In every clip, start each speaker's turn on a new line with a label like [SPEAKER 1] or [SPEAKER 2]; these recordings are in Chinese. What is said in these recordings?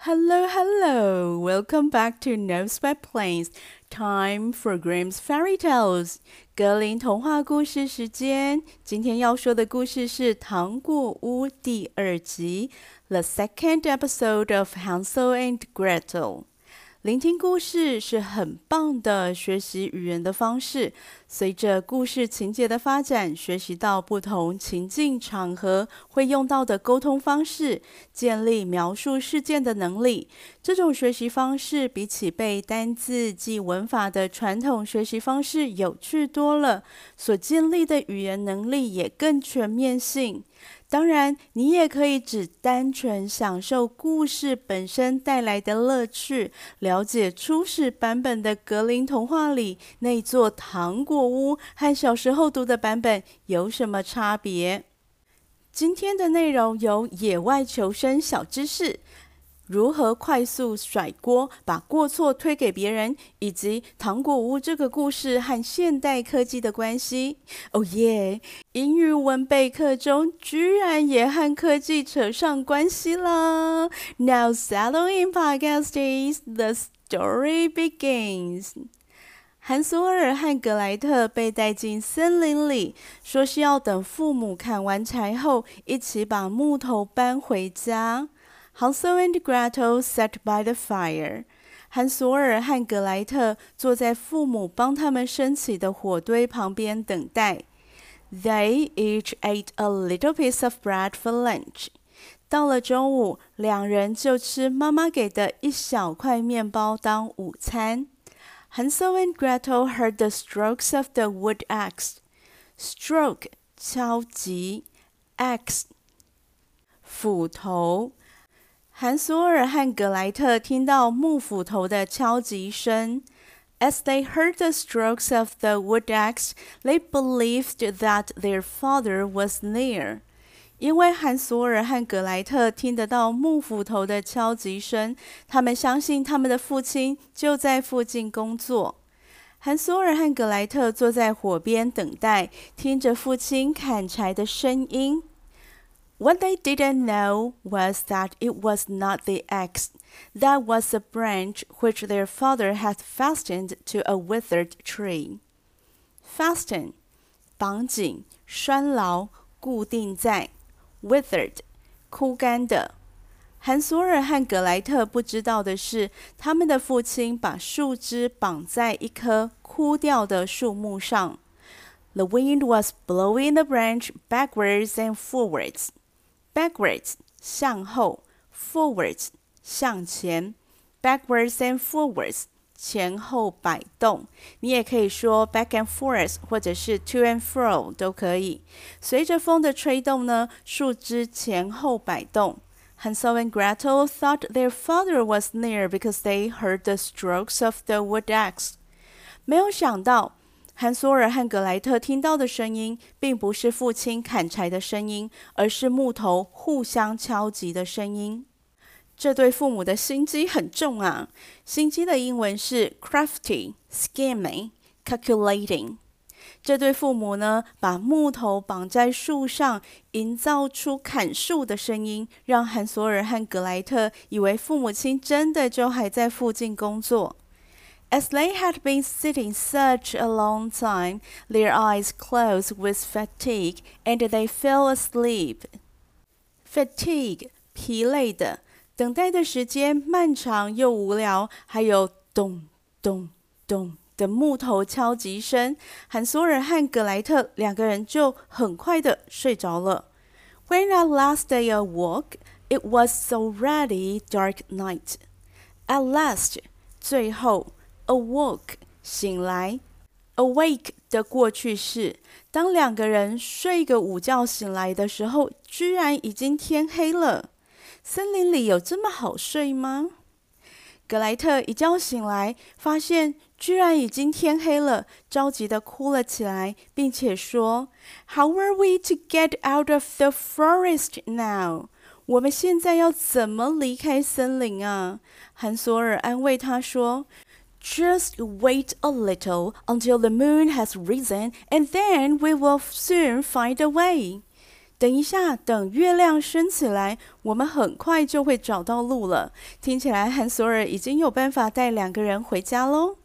[SPEAKER 1] Hello, hello! Welcome back to No Sweat Plains. Time for Grimm's Fairy Tales. 格林童话故事时间。今天要说的故事是《糖果屋》第二集，The second episode of Hansel and Gretel。 聆听故事是很棒的学习语言的方式。随着故事情节的发展，学习到不同情境场合会用到的沟通方式，建立描述事件的能力。这种学习方式比起背单字、记文法的传统学习方式有趣多了，所建立的语言能力也更全面性。当然，你也可以只单纯享受故事本身带来的乐趣，了解初始版本的格林童话里那座糖果屋和小时候读的版本有什么差别。今天的内容有野外求生小知识。如何快速甩锅，把过错推给别人，以及糖果屋这个故事和现代科技的关系？哦耶！英语文备课中居然也和科技扯上关系了。Now settle in, podcasties. The story begins. 韩索尔和格莱特被带进森林里，说是要等父母砍完柴后，一起把木头搬回家。Hansel and Gretel sat by the fire。韩索尔和格莱特坐在父母帮他们升起的火堆旁边等待。They each ate a little piece of bread for lunch。到了中午，两人就吃妈妈给的一小块面包当午餐。Hansel and Gretel heard the strokes of the wood axe。Stroke 敲击，axe 斧头。 韩索尔和格莱特听到木斧头的敲击声。As they heard the strokes of the wood axe, they believed that their father was near. 因为韩索尔和格莱特听得到木斧头的敲击声，他们相信他们的父亲就在附近工作。韩索尔和格莱特坐在火边等待，听着父亲砍柴的声音。What they didn't know was that it was not the axe, that was a branch which their father had fastened to a withered tree. Fasten，绑紧、拴牢、固定在；withered，枯干的。韩索尔和格莱特不知道的是，他们的父亲把树枝绑在一棵枯掉的树木上。The wind was blowing the branch backwards and forwards. Backwards 向后，forwards 向前，backwards and forwards 前后摆动。你也可以说 back and forth，或者是 to and fro 都可以。随着风的吹动呢，树枝前后摆动。Hansel and Gretel thought their father was near because they heard the strokes of the wood axe。没有想到。 韩索尔和格莱特听到的声音，并不是父亲砍柴的声音，而是木头互相敲击的声音。这对父母的心机很重啊！心机的英文是 crafty、scheming、calculating。这对父母呢，把木头绑在树上，营造出砍树的声音，让韩索尔和格莱特以为父母亲真的就还在附近工作。As they had been sitting such a long time, their eyes closed with fatigue, and they fell asleep. Fatigue，疲累的，等待的时间漫长又无聊，还有咚咚咚的木头敲击声，韩索尔和格莱特两个人就很快的睡着了。When at last they awoke, it was already dark night. At last，最后。 Awoke，醒来。Awake 的过去式，当两个人睡个午觉醒来的时候，居然已经天黑了。森林里有这么好睡吗？格莱特一觉醒来，发现居然已经天黑了，着急地哭了起来，并且说：“How are we to get out of the forest now？” 我们现在要怎么离开森林啊？韩索尔安慰他说。Just wait a little until the moon has risen, and then we will soon find a way. 等一下，等月亮升起来，我们很快就会找到路了。听起来汉索尔已经有办法带两个人回家喽。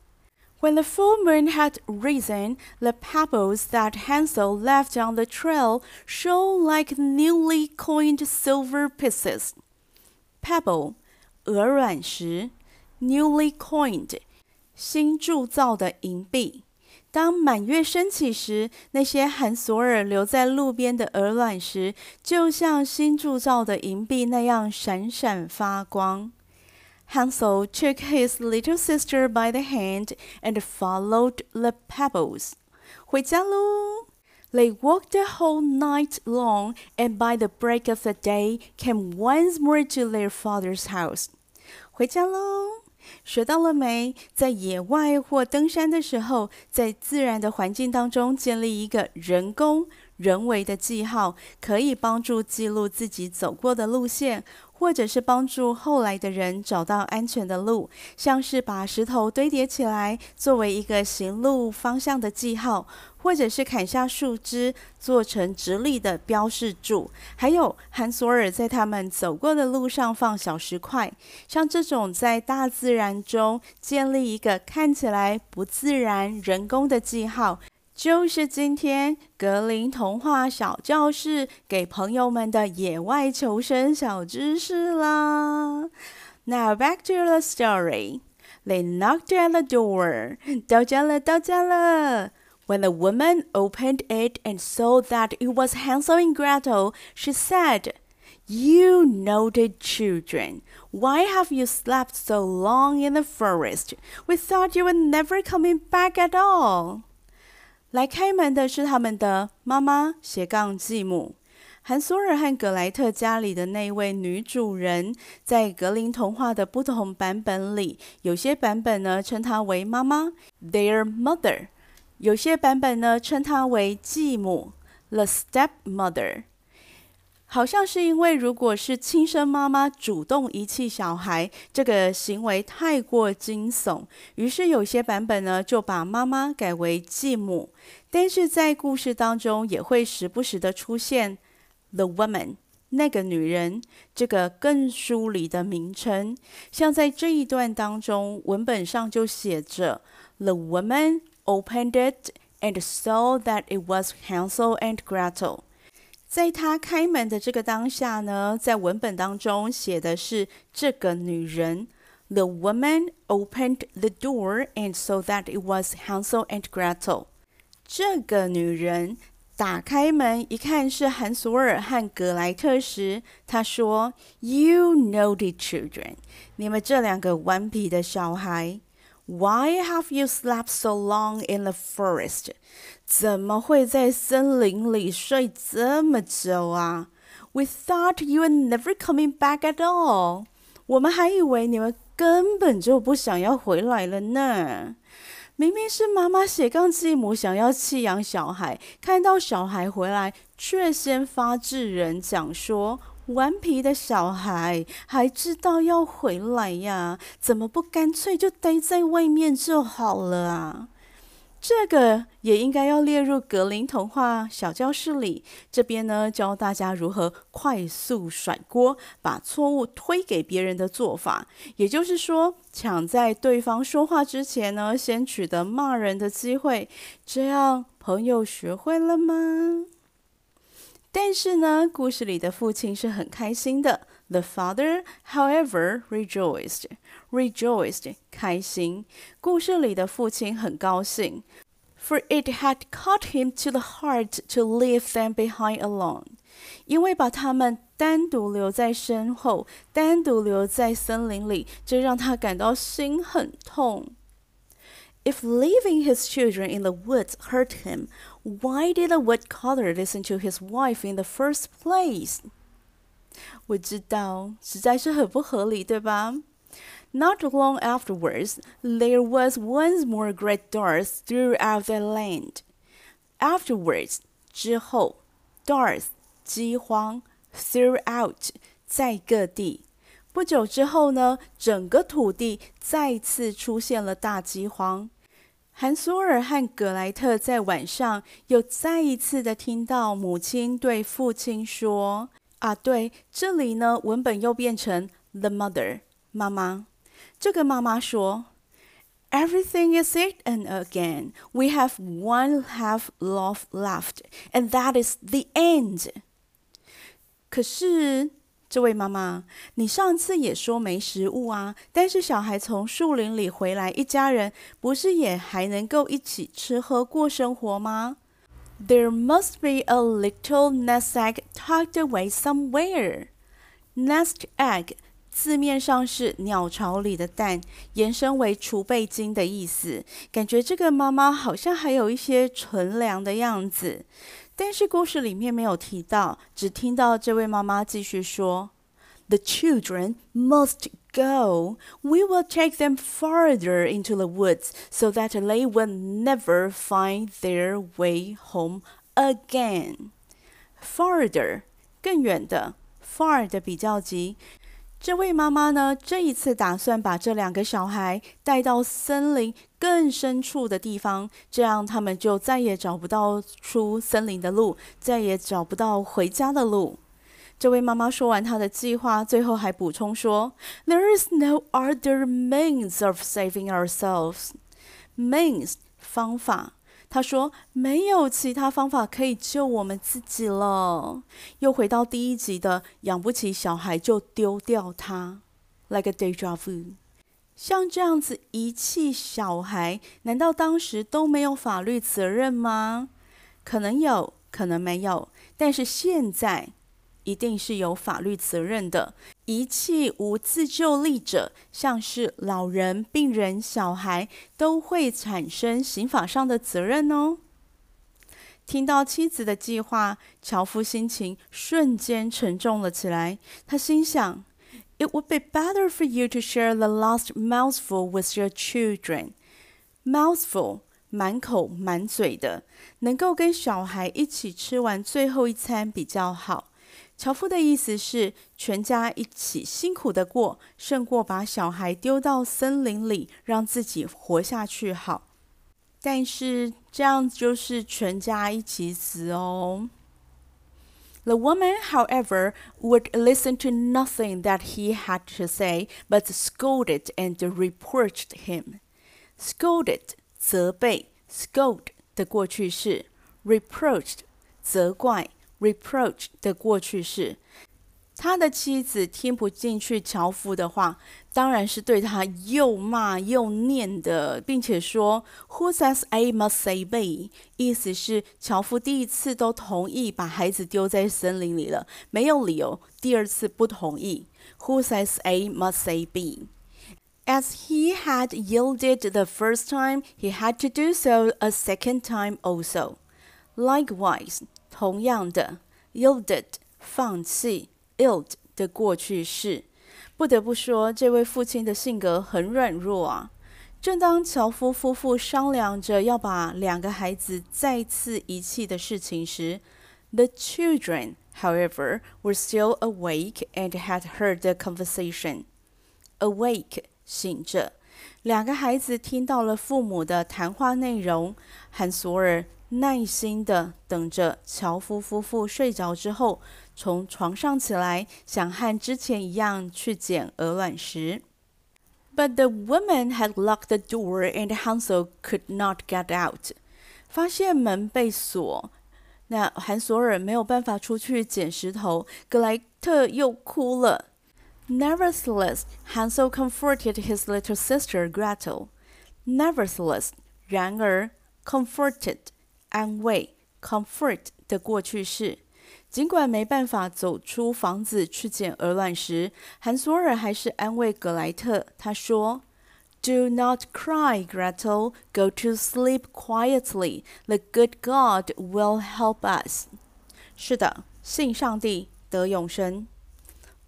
[SPEAKER 1] When the full moon had risen, the pebbles that Hansel left on the trail shone like newly coined silver pieces. Pebble，鹅卵石；newly coined， 新铸造的银币。当满月升起时，那些汉索尔留在路边的鹅卵石，就像新铸造的银币那样闪闪发光。Hansel took his little sister by the hand and followed the pebbles. 回家喽！They walked the whole night long, and by the break of the day, came once more to their father's house. 回家喽！学到了没？在野外或登山的时候，在自然的环境当中建立一个人工、人为的记号，可以帮助记录自己走过的路线，或者是帮助后来的人找到安全的路，像是把石头堆叠起来作为一个行路方向的记号。或者是砍下树枝做成直立的标示柱，还有汉索尔在他们走过的路上放小石块，像这种在大自然中建立一个看起来不自然、人工的记号，就是今天格林童话小教室给朋友们的野外求生小知识啦。Now back to the story. They knocked at the door. 到家了，到家了。When the woman opened it and saw that it was Hansel and Gretel, she said, You naughty children, why have you slept so long in the forest? We thought you were never coming back at all. 来开门的是他们的妈妈斜杠继母，韩索尔和格莱特家里的那位女主人，在格林童话的不同版本里，有些版本呢称她为妈妈，their mother。有些版本呢，称她为继母，the stepmother。好像是因为如果是亲生妈妈主动遗弃小孩，这个行为太过惊悚，于是有些版本呢就把妈妈改为继母。但是在故事当中也会时不时的出现 the woman，那个女人，这个更疏离的名称。像在这一段当中，文本上就写着 the woman。Opened it and saw that it was Hansel and Gretel。在他开门的这个当下呢，在文本当中写的是这个女人。The woman opened the door and saw that it was Hansel and Gretel。这个女人打开门一看是韩索尔和格莱特时，她说：“You naughty children，你们这两个顽皮的小孩。” Why have you slept so long in the forest？怎么会在森林里睡这么久啊？We thought you were never coming back at all。我们还以为你们根本就不想要回来了呢。明明是妈妈斜杠继母想要弃养小孩，看到小孩回来，却先发制人讲说。顽皮的小孩还知道要回来呀？怎么不干脆就待在外面就好了啊？这个也应该要列入格林童话小教室里。这边呢，教大家如何快速甩锅，把错误推给别人的做法。也就是说，抢在对方说话之前呢，先取得骂人的机会。这样，朋友学会了吗？但是呢，故事里的父亲是很开心的。The father, however, rejoiced, rejoiced, 开心。故事里的父亲很高兴，for it had cut him to the heart to leave them behind alone，因为把他们单独留在身后，单独留在森林里，这让他感到心很痛。If leaving his children in the woods hurt him, why did the woodcutter listen to his wife in the first place? 我知道，实在是很不合理，对吧？Not long afterwards, there was once more great dearth throughout the land. Afterwards, 之后，dearth 饥荒，throughout 在各地。不久之后呢，整个土地再次出现了大饥荒。 韩索尔和格莱特在晚上又再一次的听到母亲对父亲说：“啊，对，这里呢，文本又变成 the mother，妈妈。这个妈妈说：‘Everything is it and again. We have one half loaf left, and that is the end.’ 可是。”这位妈妈，你上次也说没食物啊，但是小孩从树林里回来，一家人不是也还能够一起吃喝过生活吗？There must be a little nest egg tucked away somewhere. Nest egg 字面上是鸟巢里的蛋，延伸为储备金的意思。感觉这个妈妈好像还有一些存粮的样子。但是故事里面没有提到，只听到这位妈妈继续说：“The children must go. We will take them farther into the woods, so that they will never find their way home again.” Farther，更远的，far 的比较级。 这位妈妈呢，这一次打算把这两个小孩带到森林更深处的地方，这样他们就再也找不到出森林的路，再也找不到回家的路。这位妈妈说完她的计划，最后还补充说：“There is no other means of saving ourselves. Means 方法。”他说：“没有其他方法可以救我们自己了。”又回到第一集的“养不起小孩就丢掉他 ”，like a déjà vu。像这样子遗弃小孩，难道当时都没有法律责任吗？可能有，可能没有，但是现在。一定是有法律责任的。遗弃无自救力者，像是老人、病人、小孩，都会产生刑法上的责任哦。听到妻子的计划，樵夫心情瞬间沉重了起来。他心想：“It would be better for you to share the last mouthful with your children. Mouthful，满口满嘴的，能够跟小孩一起吃完最后一餐比较好。”樵夫的意思是，全家一起辛苦的过，胜过把小孩丢到森林里，让自己活下去好。但是这样就是全家一起死哦。The woman, however, would listen to nothing that he had to say, but scolded and reproached him. Scolded 责备，scold 的过去式，reproached 责怪。reproach 的过去式，他的妻子听不进去樵夫的话，当然是对他又骂又念的，并且说 Who says A must say B？意思是樵夫第一次都同意把孩子丢在森林里了，没有理由第二次不同意。Who says A must say B？As he had yielded the first time, he had to do so a second time also. Likewise. 同样的，yielded 放弃，yield 的过去式。不得不说，这位父亲的性格很软弱啊。正当樵夫夫妇商量着要把两个孩子再次遗弃的事情时，the children, however, were still awake and had heard the conversation. Awake 醒着，两个孩子听到了父母的谈话内容。韩索尔。耐心地等着樵夫夫妇睡着之后，从床上起来，想和之前一样去捡鹅卵石。But the woman had locked the door, and Hansel could not get out. 发现门被锁，那韩索尔没有办法出去捡石头。格莱特又哭了。Nevertheless, Hansel comforted his little sister Gretel. Nevertheless，然而，comforted。安慰，comfort 的过去式。尽管没办法走出房子去捡鹅卵石，韩索尔还是安慰格莱特。他说：“Do not cry, Gretel. Go to sleep quietly. The good God will help us.” 是的，信上帝得永生。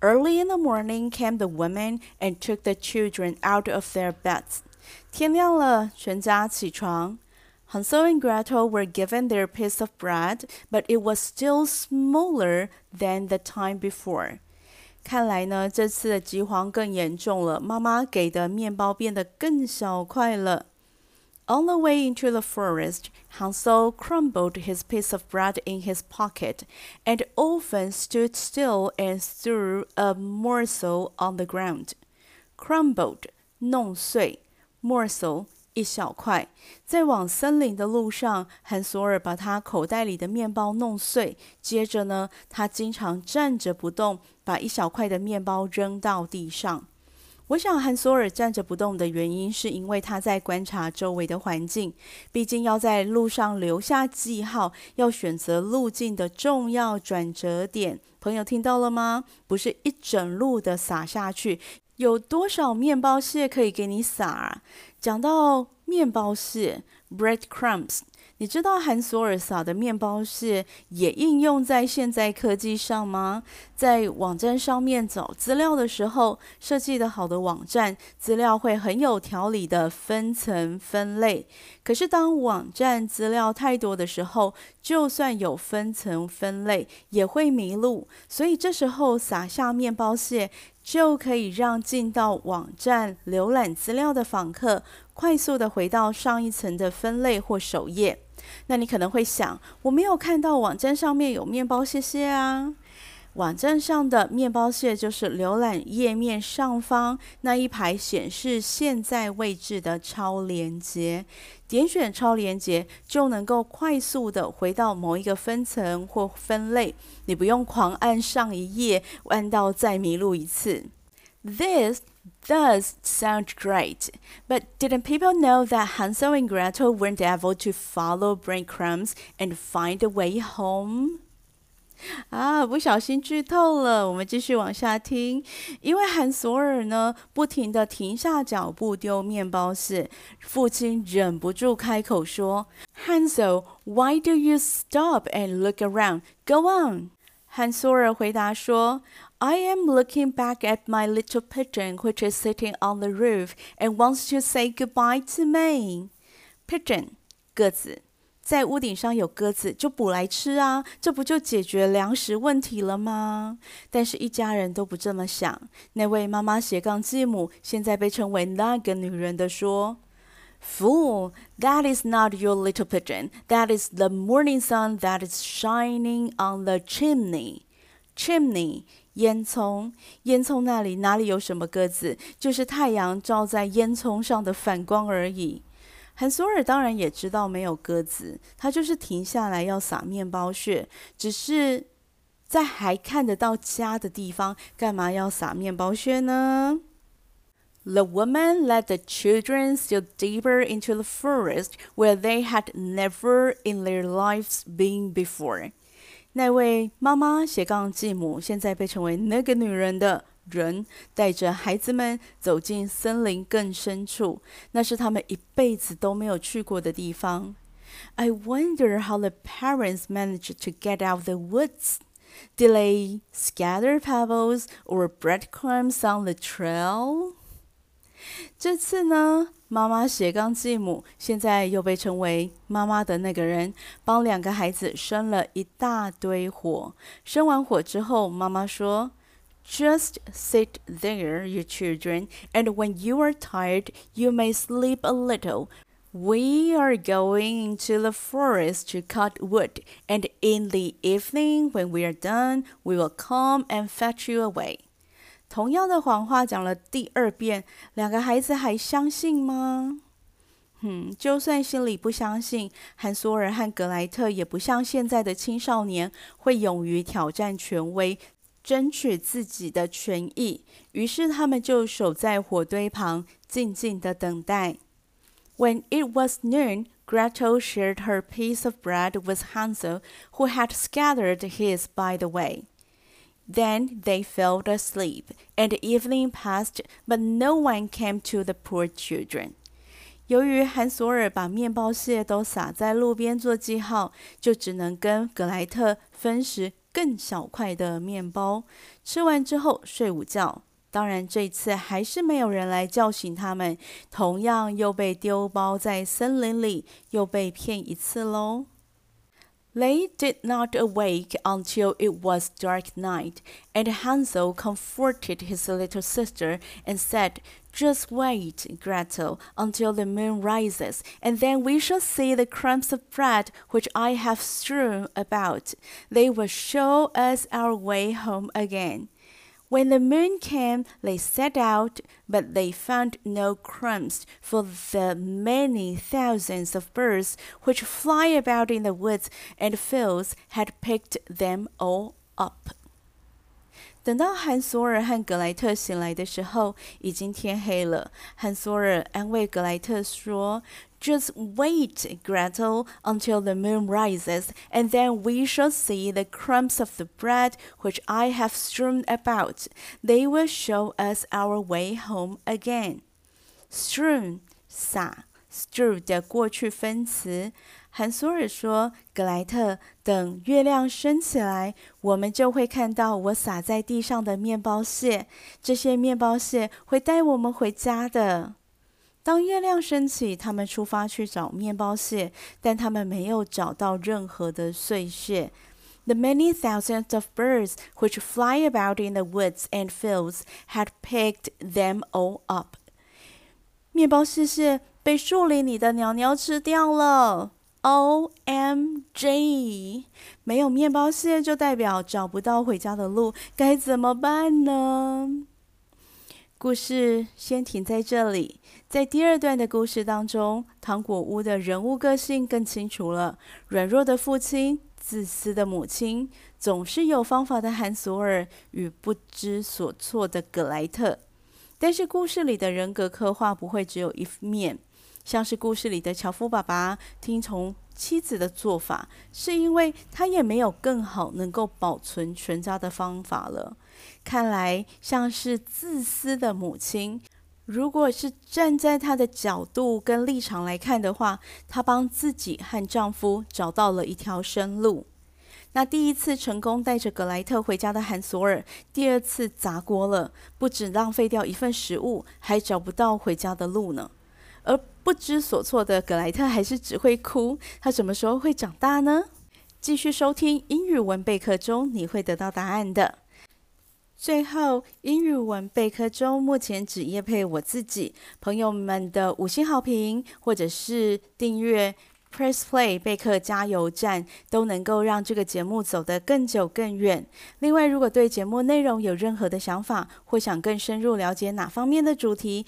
[SPEAKER 1] Early in the morning came the women and took the children out of their beds. 天亮了，全家起床。Hansel and Gretel were given their piece of bread, but it was still smaller than the time before. 看来呢，这次的饥荒更严重了。妈妈给的面包变得更小块了。 On the way into the forest, Hansel crumbled his piece of bread in his pocket, and often stood still and threw a morsel on the ground. Crumbled, 弄碎，morsel 一小块。在往森林的路上，汉索尔把他口袋里的面包弄碎，接着呢，他经常站着不动，把一小块的面包扔到地上。 我想汉索尔站着不动的原因，是因为他在观察周围的环境。毕竟要在路上留下记号，要选择路径的重要转折点。朋友听到了吗？不是一整路的撒下去。有多少面包屑可以给你撒？讲到面包屑，breadcrumbs。你知道韩索尔撒的面包屑也应用在现在科技上吗？在网站上面找资料的时候，设计的好的网站资料会很有条理的分层分类。可是当网站资料太多的时候，就算有分层分类也会迷路。所以这时候撒下面包屑就可以让进到网站浏览资料的访客快速的回到上一层的分类或首页。那你可能会想，我没有看到网站上面有面包屑屑啊。网站上的面包屑就是浏览页面上方那一排显示现在位置的超连接，点选超连接就能够快速的回到某一个分层或分类，你不用狂按上一页，按到再迷路一次。This does sound great, but didn't people know that Hansel and Gretel weren't able to follow breadcrumbs and find a way home? 啊，不小心剧透了。我们继续往下听。因为汉索尔呢，不停地停下脚步丢面包屑，父亲忍不住开口说：“Hansel, why do you stop and look around? Go on.” 汉索尔回答说。 I am looking back at my little pigeon, which is sitting on the roof and wants to say goodbye to me. Pigeon，鸽子，在屋顶上有鸽子，就捕来吃啊，这不就解决粮食问题了吗？但是，一家人都不这么想。那位妈妈斜杠继母，现在被称为那个女人的说：“Fool, that is not your little pigeon. That is the morning sun that is shining on the chimney. Chimney。” 烟囱，烟囱那里哪里有什么鸽子？就是太阳照在烟囱上的反光而已。汉索尔当然也知道没有鸽子，他就是停下来要撒面包屑，只是在还看得到家的地方，干嘛要撒面包屑呢？The woman led the children still deeper into the forest, where they had never in their lives been before. 那位妈妈斜杠继母，现在被称为那个女人的人，带着孩子们走进森林更深处，那是他们一辈子都没有去过的地方。I wonder how the parents managed to get out of the woods. Did they scatter pebbles or breadcrumbs on the trail? 这次呢，妈妈斜杠继母现在又被称为妈妈的那个人，帮两个孩子生了一大堆火。生完火之后，妈妈说：“Just sit there, you children, and when you are tired, you may sleep a little. We are going into the forest to cut wood, and in the evening, when we are done, we will come and fetch you away.” 同样的谎话讲了第二遍，两个孩子还相信吗？嗯，就算心里不相信，汉索尔和格莱特也不像现在的青少年会勇于挑战权威，争取自己的权益。于是他们就守在火堆旁，静静的等待。When it was noon, Gretel shared her piece of bread with Hansel, who had scattered his by the way. Then they fell asleep, and evening passed, but no one came to the poor children. 由于汉索尔把面包屑都撒在路边做记号，就只能跟格莱特分食更小块的面包。吃完之后睡午觉。当然，这次还是没有人来叫醒他们，同样又被丢包在森林里，又被骗一次喽。They did not awake until it was dark night, and Hansel comforted his little sister and said, Just wait, Gretel, until the moon rises, and then we shall see the crumbs of bread which I have strewn about. They will show us our way home again. When the moon came, they set out, but they found no crumbs, for the many thousands of birds which fly about in the woods and fields had picked them all up. 等到汉索尔和格莱特醒来的时候，已经天黑了。汉索尔安慰格莱特说。 Just wait, Gretel, until the moon rises, and then we shall see the crumbs of the bread which I have strewn about. They will show us our way home again. Strewn 撒，strew 的过去分词。韩索尔说：“格莱特，等月亮升起来，我们就会看到我撒在地上的面包屑。这些面包屑会带我们回家的。” ”当月亮升起，他们出发去找面包屑，但他们没有找到任何的碎屑。The many thousands of birds which fly about in the woods and fields had picked them all up。面包屑屑被树林里的鸟鸟吃掉了。OMG！没有面包屑就代表找不到回家的路，该怎么办呢？故事先停在这里。在第二段的故事当中，糖果屋的人物个性更清楚了：软弱的父亲、自私的母亲、总是有方法的韩索尔与不知所措的葛莱特。但是故事里的人格刻画不会只有一面，像是故事里的樵夫爸爸听从妻子的做法，是因为他也没有更好能够保存全家的方法了。看来像是自私的母亲。如果是站在她的角度跟立场来看的话，她帮自己和丈夫找到了一条生路。那第一次成功带着格莱特回家的韩索尔，第二次砸锅了，不止浪费掉一份食物，还找不到回家的路呢。而不知所措的格莱特还是只会哭，他什么时候会长大呢？继续收听英语文备课中，你会得到答案的。最后，英语文备课中目前只业配我自己朋友们的五星好评，或者是订阅 Press Play 备课加油站，都能够让这个节目走得更久更远。另外，如果对节目内容有任何的想法，或想更深入了解哪方面的主题，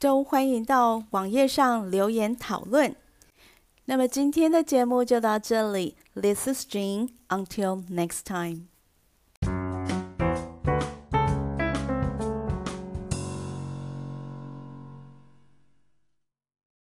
[SPEAKER 1] 都欢迎到网页上留言讨论。那么今天的节目就到这里，This is Jean，Until next time。